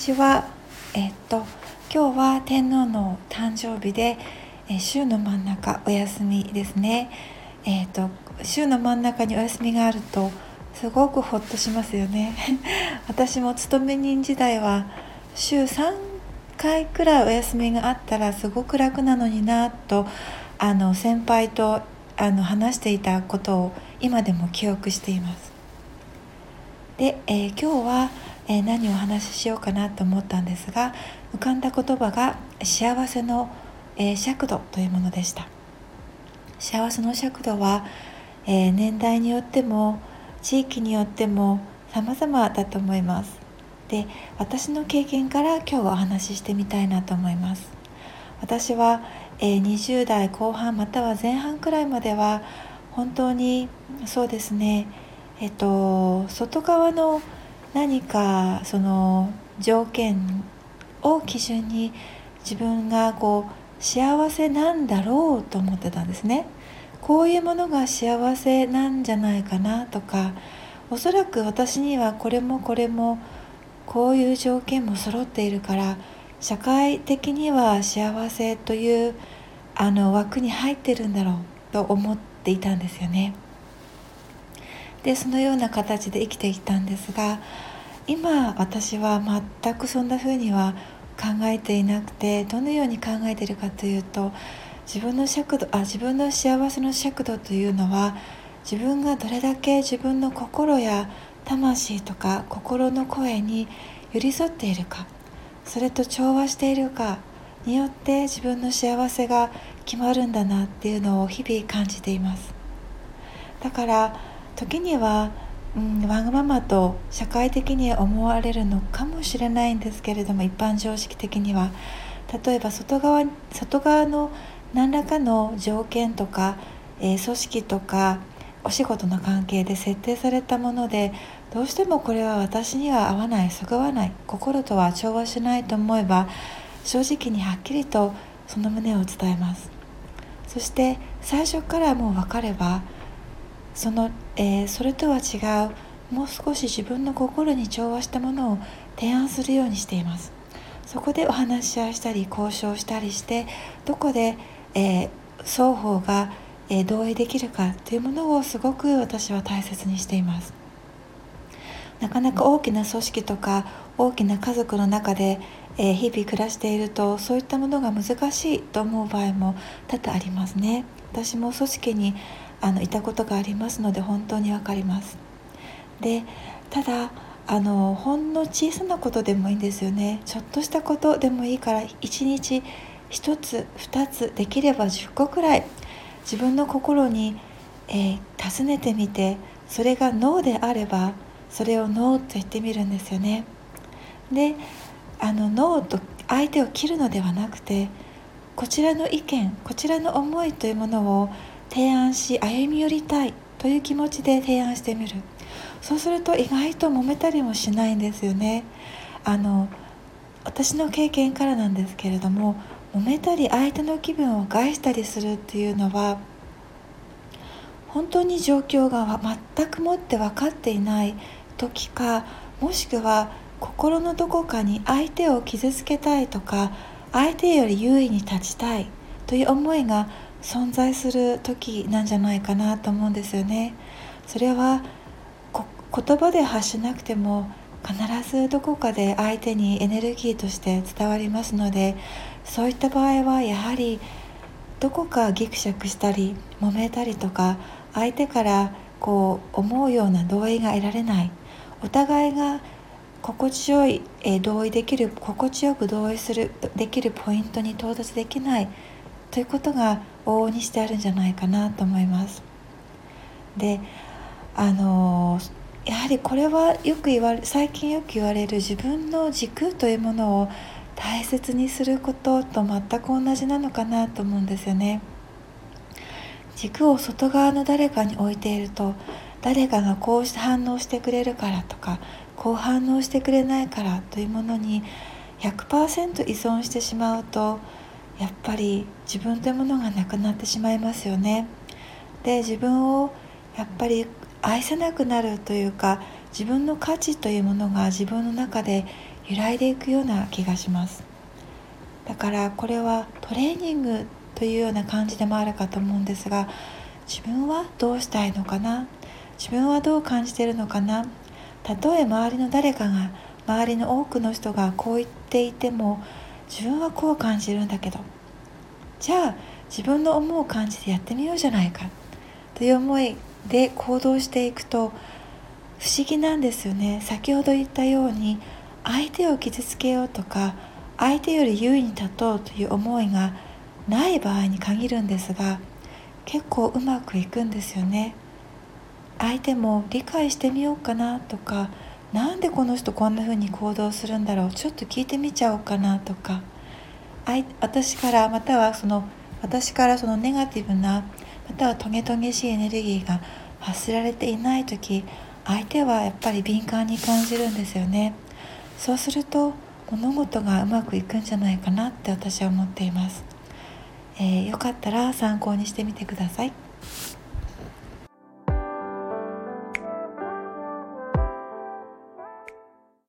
ちは。えっと今日は天皇の誕生日で、え週の真ん中お休みですね。えっと週の真ん中にお休みがあるとすごくほっとしますよね。私も勤め人時代は週3回くらいお休みがあったらすごく楽なのになとあの先輩とあの話していたことを今でも記憶しています。で、えー、今日は、えー、何をお話ししようかなと思ったんですが浮かんだ言葉が幸せの、えー、尺度というものでした。幸せの尺度は、え年代によっても地域によっても様々だと思います。で私の経験から今日はお話ししてみたいなと思います。私は、え20代後半または前半くらいまでは本当にそうですねえっと、外側の何かその条件を基準に自分がこう幸せなんだろうと思ってたんですねこういうものが幸せなんじゃないかなとかおそらく私にはこれもこれもこういう条件も揃っているから社会的には幸せというあの枠に入ってるんだろうと思っていたんですよね。でそのような形で生きてきたんですが今私は全くそんな風には考えていなくてどのように考えているかというと自分の尺度あ自分の幸せの尺度というのは自分がどれだけ自分の心や魂とか心の声に寄り添っているかそれと調和しているかによって自分の幸せが決まるんだなっていうのを日々感じています。だから時には、うん、わがままと社会的に思われるのかもしれないんですけれども一般常識的には。例えば外側外側の何らかの条件とか、えー、組織とかお仕事の関係で設定されたものでどうしてもこれは私には合わないそぐわない心とは調和しないと思えば正直にはっきりとその旨を伝えます。そして最初からもう分かればその、えー、それとは違うもう少し自分の心に調和したものを提案するようにしています。そこでお話し合いしたり交渉したりしてどこで、えー、双方が、えー、同意できるかというものをすごく私は大切にしています。なかなか大きな組織とか大きな家族の中で、えー、日々暮らしているとそういったものが難しいと思う場合も多々ありますね。私も組織にあのいたことがありますので本当に分かります。でただあのほんの小さなことでもいいんですよね。ちょっとしたことでもいいから1日1つ2つできれば10個くらい自分の心に、えー、尋ねてみてそれがノーであればそれをノーと言ってみるんですよね。であのノーと相手を切るのではなくてこちらの意見こちらの思いというものを提案し歩み寄りたいという気持ちで提案してみる。そうすると意外と揉めたりもしないんですよね。あの私の経験からなんですけれども揉めたり相手の気分を害したりするっていうのは本当に状況が全くもって分かっていない時かもしくは心のどこかに相手を傷つけたいとか相手より優位に立ちたいという思いが存在する時なんじゃないかなと思うんですよね。それは言葉で発しなくても必ずどこかで相手にエネルギーとして伝わりますのでそういった場合はやはりどこかギクシャクしたり揉めたりとか相手からこう思うような同意が得られない。お互いが心地よい、同意できる心地よく同意するできるポイントに到達できない。ということが往々にしてあるんじゃないかなと思います。であのやはりこれはよく言われ最近よく言われる自分の軸というものを大切にすることと全く同じなのかなと思うんですよね。軸を外側の誰かに置いていると誰かがこうして反応してくれるからとかこう反応してくれないからというものに100%依存してしまうとやっぱり自分というものがなくなってしまいますよね。で自分をやっぱり愛せなくなるというか自分の価値というものが自分の中で揺らいでいくような気がします。だからこれはトレーニングというような感じでもあるかと思うんですが自分はどうしたいのかな？自分はどう感じてるのかな？たとえ周りの誰かが周りの多くの人がこう言っていても自分はこう感じるんだけど。じゃあ自分の思う感じでやってみようじゃないか。という思いで行動していくと不思議なんですよね。先ほど言ったように相手を傷つけようとか相手より優位に立とうという思いがない場合に限るんですが結構うまくいくんですよね。相手も理解してみようかなとかなんでこの人こんな風に行動するんだろう？ちょっと聞いてみちゃおうかなとか。私からまたはその私からそのネガティブなまたはトゲトゲしいエネルギーが発せられていない時相手はやっぱり敏感に感じるんですよね。そうすると物事がうまくいくんじゃないかなって私は思っています、えー、よかったら参考にしてみてください。